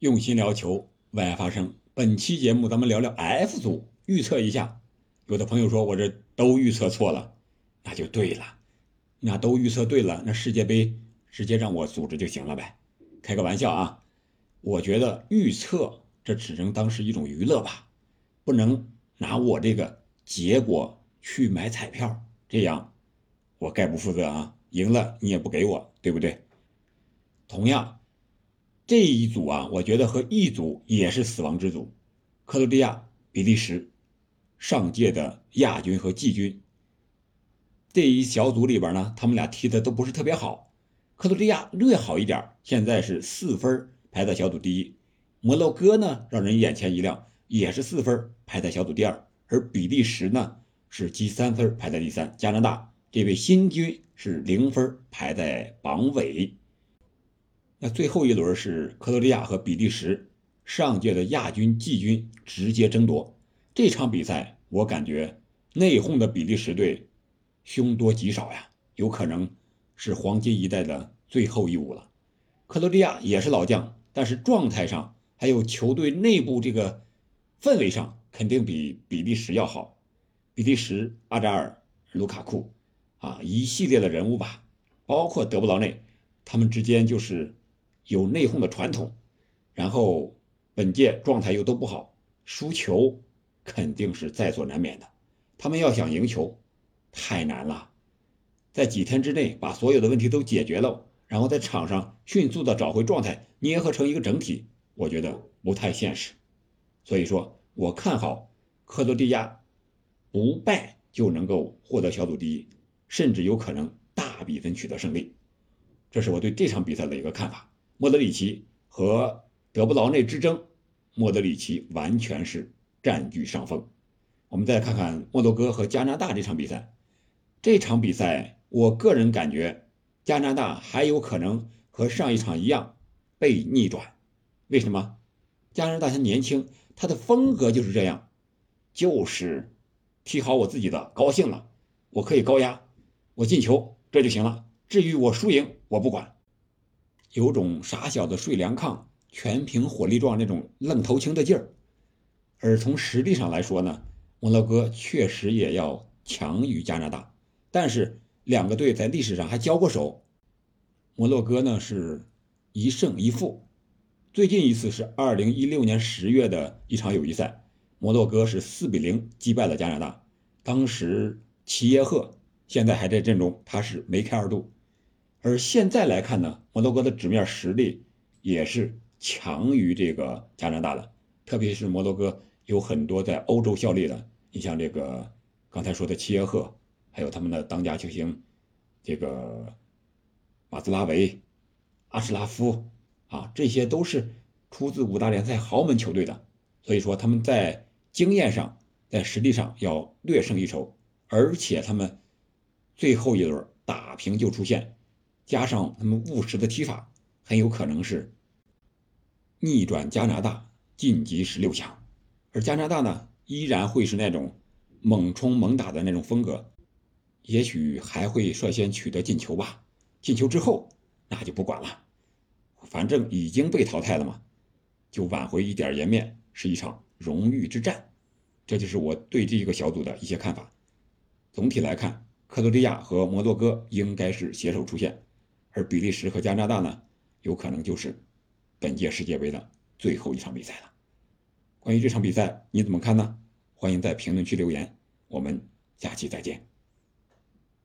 用心聊球，为爱发声。本期节目咱们聊聊 F 组，预测一下。有的朋友说我这都预测错了，那就对了。那都预测对了，那世界杯直接让我组织就行了呗。开个玩笑啊，我觉得预测这只能当是一种娱乐吧，不能拿我这个结果去买彩票，这样我概不负责啊。赢了你也不给我，对不对？同样。这一组啊，我觉得和 E 组也是死亡之组，克罗地亚、比利时，上届的亚军和季军。这一小组里边呢，他们俩踢的都不是特别好，克罗地亚略好一点，现在是四分排在小组第一。摩洛哥呢，让人眼前一亮，也是四分排在小组第二，而比利时呢是积三分排在第三。加拿大这位新军是零分排在榜尾。那最后一轮是克罗地亚和比利时，上届的亚军、季军直接争夺。这场比赛，我感觉内讧的比利时队凶多吉少呀，有可能是黄金一代的最后一舞了。克罗地亚也是老将，但是状态上还有球队内部这个氛围上，肯定比比利时要好。比利时阿扎尔、卢卡库啊，一系列的人物吧，包括德布劳内，他们之间就是。有内讧的传统，然后本届状态又都不好，输球肯定是在所难免的。他们要想赢球，太难了，在几天之内把所有的问题都解决了，然后在场上迅速的找回状态，捏合成一个整体，我觉得不太现实。所以说我看好克罗地亚不败就能够获得小组第一，甚至有可能大比分取得胜利。这是我对这场比赛的一个看法。莫德里奇和德布劳内之争，莫德里奇完全是占据上风。我们再看看摩洛哥和加拿大这场比赛，这场比赛我个人感觉加拿大还有可能和上一场一样被逆转。为什么？加拿大他年轻，他的风格就是这样，就是踢好我自己的，高兴了，我可以高压，我进球这就行了。至于我输赢，我不管。有种傻小子睡凉炕，全凭火力壮那种愣头青的劲儿。而从实力上来说呢，摩洛哥确实也要强于加拿大。但是两个队在历史上还交过手，摩洛哥呢是一胜一负。最近一次是二零一六年十月的一场友谊赛，摩洛哥是四比零击败了加拿大。当时齐耶赫现在还在阵中，他是梅开二度。而现在来看呢，摩洛哥的纸面实力也是强于这个加拿大的，特别是摩洛哥有很多在欧洲效力的，你像这个刚才说的齐耶赫，还有他们的当家球星这个马兹拉维、阿什拉夫啊，这些都是出自五大联赛豪门球队的，所以说他们在经验上、在实力上要略胜一筹，而且他们最后一轮打平就出线。加上他们务实的踢法，很有可能是逆转加拿大晋级十六强，而加拿大呢，依然会是那种猛冲猛打的那种风格，也许还会率先取得进球吧。进球之后，那就不管了，反正已经被淘汰了嘛，就挽回一点颜面，是一场荣誉之战。这就是我对这个小组的一些看法。总体来看，克罗地亚和摩洛哥应该是携手出线。而比利时和加拿大呢，有可能就是本届世界杯的最后一场比赛了。关于这场比赛，你怎么看呢？欢迎在评论区留言，我们下期再见。